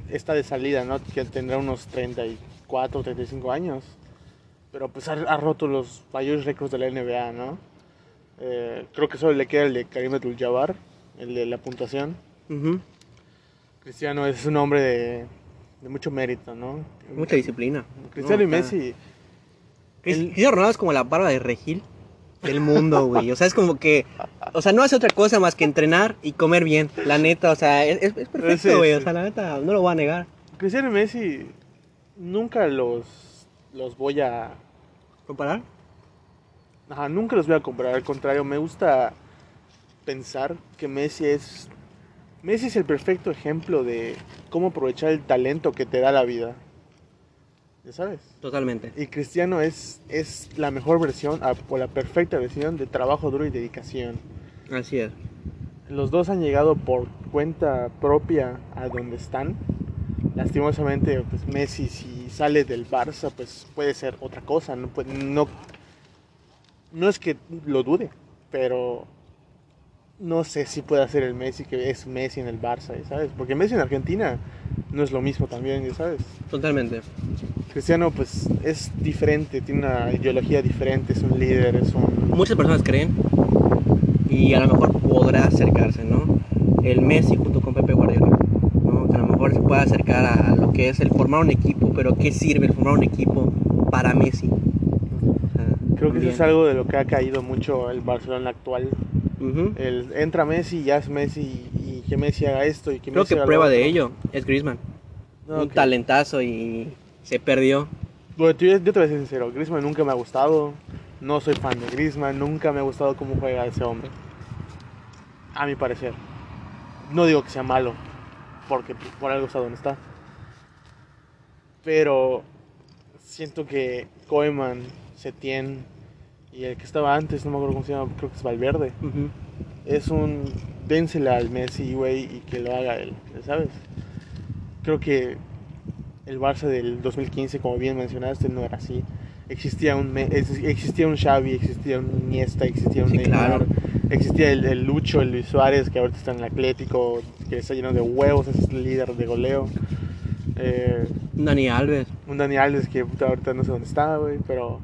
está de salida, ¿no? Que tendrá unos 34, 35 años. Pero pues ha, ha roto los mayores récords de la NBA, ¿no? Eh, creo que solo le queda el de Karim Abdul-Jabbar, el de la puntuación. Cristiano es un hombre de, de mucho mérito, ¿no? Mucha disciplina. Cristiano y No, Messi, Cristiano Ronaldo es como la barba de Regil del mundo, güey. O sea, es como que. O sea, no hace otra cosa más que entrenar y comer bien. La neta, o sea, es, perfecto, güey. O sí. sea, la neta, no lo voy a negar. Cristiano y Messi nunca los, los voy a ¿Comparar? Ajá, nunca los voy a comprar, al contrario, me gusta pensar que Messi es Messi es el perfecto ejemplo de cómo aprovechar el talento que te da la vida. Ya sabes. Totalmente. Y Cristiano es, es la mejor versión o la perfecta versión de trabajo duro y dedicación. Así es. Los dos han llegado por cuenta propia a donde están. Lastimosamente, pues Messi si sale del Barça, pues puede ser otra cosa. No, puede- no, no es que lo dude, pero no sé si puede hacer el Messi que es Messi en el Barça, ¿ya ¿sabes? Porque Messi en Argentina no es lo mismo también, ¿ya ¿sabes? Totalmente. Cristiano pues es diferente, tiene una ideología diferente, es un líder, es un... Muchas personas creen, y a lo mejor podrá acercarse, ¿no? El Messi junto con Pepe Guardiola, ¿no? Que a lo mejor se puede acercar a lo que es el formar un equipo, pero ¿qué sirve el formar un equipo para Messi? O sea, Creo que eso es algo de lo que ha caído mucho el Barcelona actual. El, entra Messi ya es Messi que Messi haga esto y que Creo Messi que prueba de ello es Griezmann. No, un que- talentazo y se perdió. Bueno, yo, yo te voy a ser sincero, Griezmann nunca me ha gustado, no soy fan de Griezmann, nunca me ha gustado cómo juega ese hombre. A mi parecer. No digo que sea malo, porque por algo está donde está. Pero siento que Koeman, Setien y el que estaba antes, no me acuerdo cómo se llama, creo que es Valverde. Es un dénsela al Messi, güey, y que lo haga él, ¿sabes? Creo que el Barça del 2015, como bien mencionaste, no era así. Existía un, existía un Xavi, existía un Iniesta, existía un Sí, Neymar, claro. existía el, el Lucho, el Luis Suárez, que ahorita está en el Atlético, que está lleno de huevos, es el líder de goleo. Eh, Dani Alves. un Dani Alves que puta, ahorita no sé dónde está, güey, pero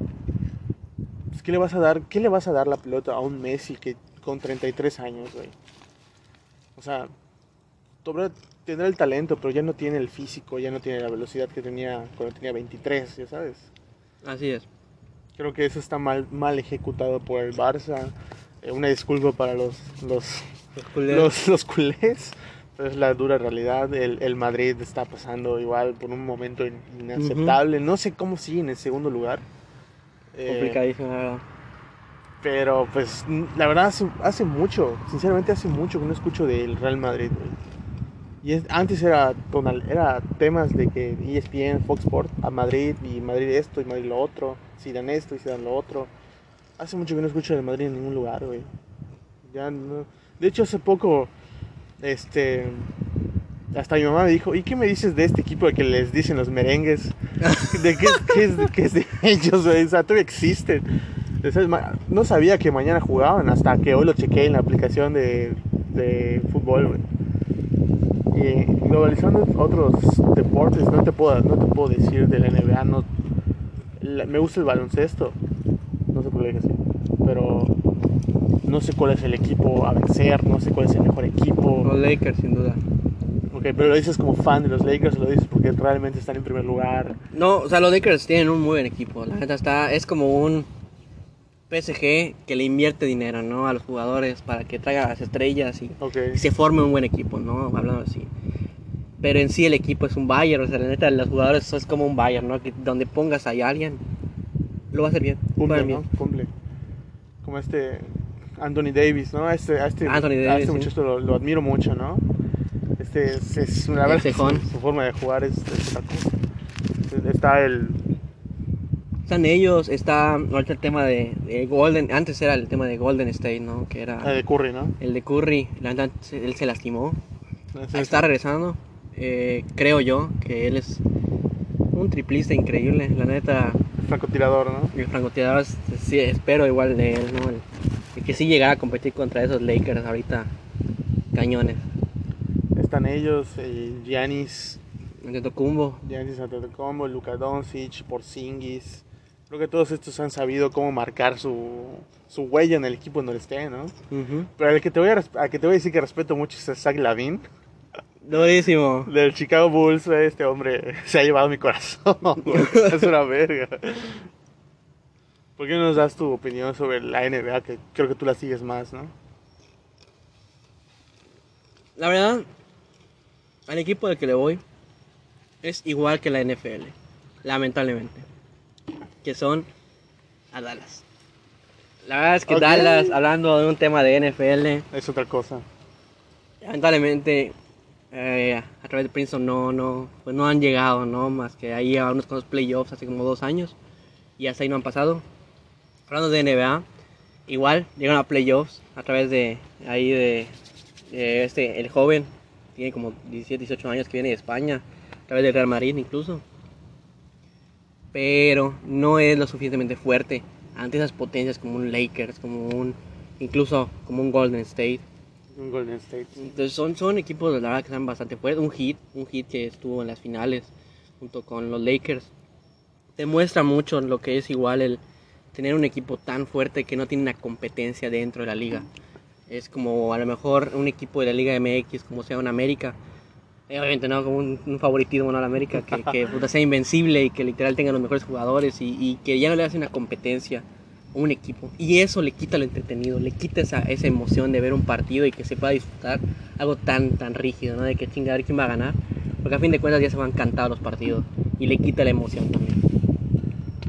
pues, ¿qué le vas a dar? ¿Qué le vas a dar la pelota a un Messi que con 33 años, güey? O sea, todavía tendrá el talento, pero ya no tiene el físico, ya no tiene la velocidad que tenía cuando tenía 23, ya sabes. Así es. Creo que eso está mal, mal ejecutado por el Barça. Eh, una disculpa para los, los, Los culeros. los, los culés, pero es la dura realidad. El, el Madrid está pasando igual por un momento in- inaceptable. No sé cómo sigue en el segundo lugar. Eh, Complicadísimo, la verdad. Pero pues la verdad hace, hace mucho, sinceramente hace mucho que no escucho del Real Madrid. güey. Y es- antes era, tonal- era temas de que ESPN, Fox Sport, a Madrid y Madrid esto y Madrid lo otro, si dan esto y si dan lo otro. Hace mucho que no escucho del Madrid en ningún lugar, güey. Ya no. De hecho hace poco, este, hasta mi mamá me dijo, ¿y qué me dices de este equipo que les dicen los merengues? <laughs> ¿De qué, qué es, qué es de ellos, güey? O sea, todavía existen. No sabía que mañana jugaban hasta que hoy lo chequeé en la aplicación de, de fútbol, güey. Y globalizando otros deportes, no te puedo, no te puedo decir de la NBA, no, la- me gusta el baloncesto, no sé por qué así, pero no sé cuál es el equipo a vencer, no sé cuál es el mejor equipo. Los Lakers, sin duda. Ok, pero lo dices como fan de los Lakers o lo dices porque realmente están en primer lugar. No, o sea, los Lakers tienen un muy buen equipo. La neta está, es como un PSG que le invierte dinero, ¿no? A los jugadores para que traiga las estrellas y, se forme un buen equipo, ¿no? Hablando así. Pero en sí el equipo es un Bayern, o sea, la neta, los jugadores es como un Bayern, ¿no? Que donde pongas a alguien, lo va a hacer bien. Cumple, ¿no? Cumple. Como este Anthony Davis, ¿no? Este, a este, Anthony a Davis, este sí. muchacho lo, lo admiro mucho, ¿no? Este es, es verdad, cejón. su, su forma de jugar es, es otra cosa. Está el Están ellos, está ahorita el tema de, de Golden, antes era el tema de Golden State, ¿no? Que era Ah, de Curry, ¿no? el de Curry, la verdad, se- él se lastimó, Ese- está regresando, eh, creo yo que él es un triplista increíble, la neta, francotirador, ¿no? el francotirador, sí, espero igual de él, ¿no? El, el que sí llegara a competir contra esos Lakers ahorita, cañones, Están ellos, eh, Giannis, Antetokounmpo, Giannis Antetokounmpo, Luka Doncic, Porzingis. Creo que todos estos han sabido cómo marcar su, su huella en el equipo donde esté, ¿no? Pero el que te voy a, al que te voy a decir que respeto mucho es Zach Lavin, durísimo, del Chicago Bulls. Este hombre se ha llevado mi corazón. <laughs> es una verga. ¿Por qué no nos das tu opinión sobre la NBA? Que creo que tú la sigues más, ¿no? La verdad, al equipo al que le voy es igual que la NFL, lamentablemente. Que son a Dallas. La verdad es que. Dallas, hablando de un tema de NFL, Es otra cosa. lamentablemente eh, a través de Princeton no, no, pues no han llegado, ¿no? Más que ahí a unos cuantos playoffs hace como dos años y hasta ahí no han pasado. Hablando de NBA, igual llegaron a playoffs a través de ahí de, de este, el joven, tiene como 17, 18 años que viene de España, a través del Real Madrid incluso. Pero no es lo suficientemente fuerte ante esas potencias como un Lakers, como un, incluso como un Golden State. Un Golden State. Entonces son, son equipos la verdad que están bastante fuertes. Un hit, un hit que estuvo en las finales junto con los Lakers. Demuestra mucho lo que es igual el tener un equipo tan fuerte que no tiene una competencia dentro de la liga. Es como a lo mejor un equipo de la Liga MX, como sea un América. Eh, Obviamente no como un, un favoritismo no al América, que, que puta, sea invencible y que literal tenga los mejores jugadores y, y que ya no le hace una competencia a un equipo. Y eso le quita lo entretenido, le quita esa, esa emoción de ver un partido y que se pueda disfrutar algo tan, tan rígido, ¿no? De que chingar a ver quién va a ganar. Porque a fin de cuentas ya se van cantados los partidos y le quita la emoción también.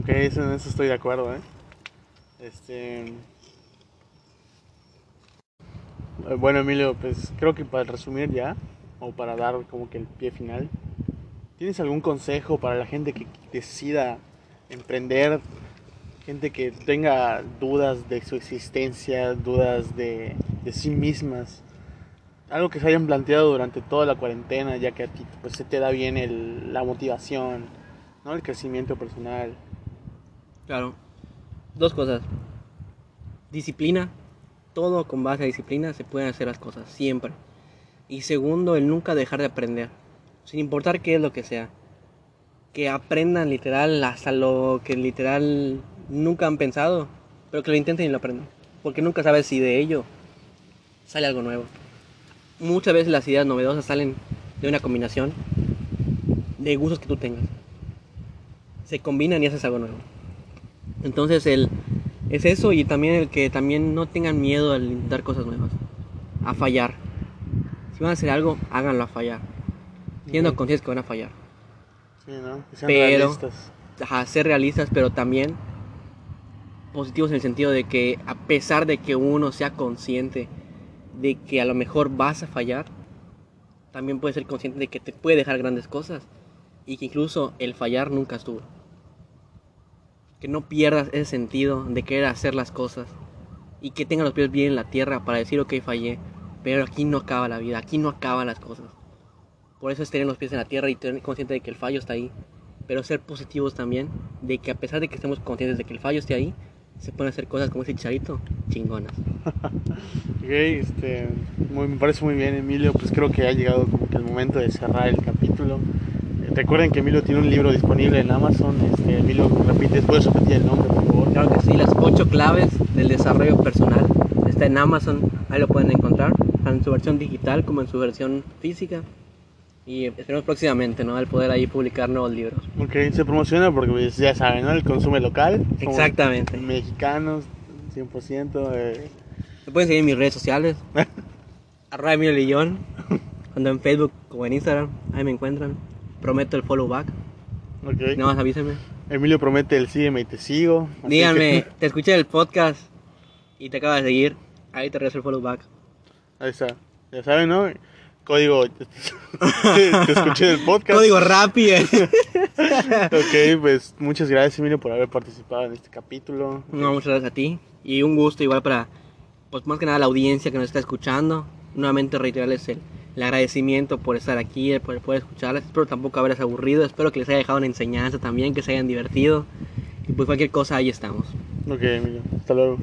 Ok, eso, en eso estoy de acuerdo, ¿eh? Este... eh, Bueno, Emilio, pues creo que para resumir ya, o para dar como que el pie final, ¿tienes algún consejo para la gente que decida emprender? Gente que tenga dudas de su existencia, dudas de, sí mismas. Algo que se hayan planteado durante toda la cuarentena, ya que a ti pues, se te da bien la motivación, ¿no? el crecimiento personal. Claro. Dos cosas. Disciplina. Todo con base a disciplina se pueden hacer las cosas, siempre. Y segundo, el nunca dejar de aprender. Sin importar qué es lo que sea. Que aprendan literal hasta lo que literal nunca han pensado. Pero que lo intenten y lo aprendan. Porque nunca sabes si de ello sale algo nuevo. Muchas veces las ideas novedosas salen de una combinación de gustos que tú tengas. Se combinan y haces algo nuevo. Entonces el, es eso y también el que también no tengan miedo al intentar cosas nuevas, a fallar. Si van a hacer algo, háganlo a fallar. Siendo conscientes que van a fallar. Sí, ¿no? Que sean Pero- realistas. Ajá, ser realistas, pero también positivos en el sentido de que a pesar de que uno sea consciente de que a lo mejor vas a fallar, también puedes ser consciente de que te puede dejar grandes cosas y que incluso el fallar nunca estuvo. Que no pierdas ese sentido de querer hacer las cosas y que tengas los pies bien en la tierra para decir, ok, fallé, pero aquí no acaba la vida, aquí no acaban las cosas. Por eso es tener los pies en la tierra y tener consciente de que el fallo está ahí pero ser positivos también, de que a pesar de que estemos conscientes de que el fallo esté ahí, se pueden hacer cosas como ese chicharito, chingonas. <laughs> Ok, este, muy- me parece muy bien, Emilio. Pues creo que ha llegado como que el momento de cerrar el capítulo. Eh, recuerden que Emilio tiene un libro disponible en Amazon. Este, Emilio, repites, puedes repetir el nombre, por favor. Claro que sí, las ocho claves del desarrollo personal está en Amazon, ahí lo pueden encontrar, en su versión digital como en su versión física. Y esperemos próximamente, ¿no? Al poder ahí publicar nuevos libros. Ok, se promociona porque pues, ya saben, ¿no? El consumo local. Exactamente. Mexicanos, 100%. Eh, Me pueden seguir en mis redes sociales, <laughs> arroba Emilio Lillón, tanto en Facebook como en Instagram, ahí me encuentran. Prometo el follow back, ok. nada más avísenme. Emilio promete el sígueme y te sigo. Díganme, que- <laughs> te escuché el podcast y te acabas de seguir. Ahí te regreso el follow back. Ahí está. Ya saben, ¿no? Código. <laughs> te escuché del podcast. Código rápido. <laughs> ok, pues muchas gracias, Emilio, por haber participado en este capítulo. No, muchas gracias a ti. Y un gusto igual para, pues más que nada la audiencia que nos está escuchando. Nuevamente reiterarles el, el agradecimiento por estar aquí, por poder escucharles. Espero tampoco haberles aburrido. Espero que les haya dejado una enseñanza también, que se hayan divertido. Y pues cualquier cosa, ahí estamos. Ok, Emilio. Hasta luego.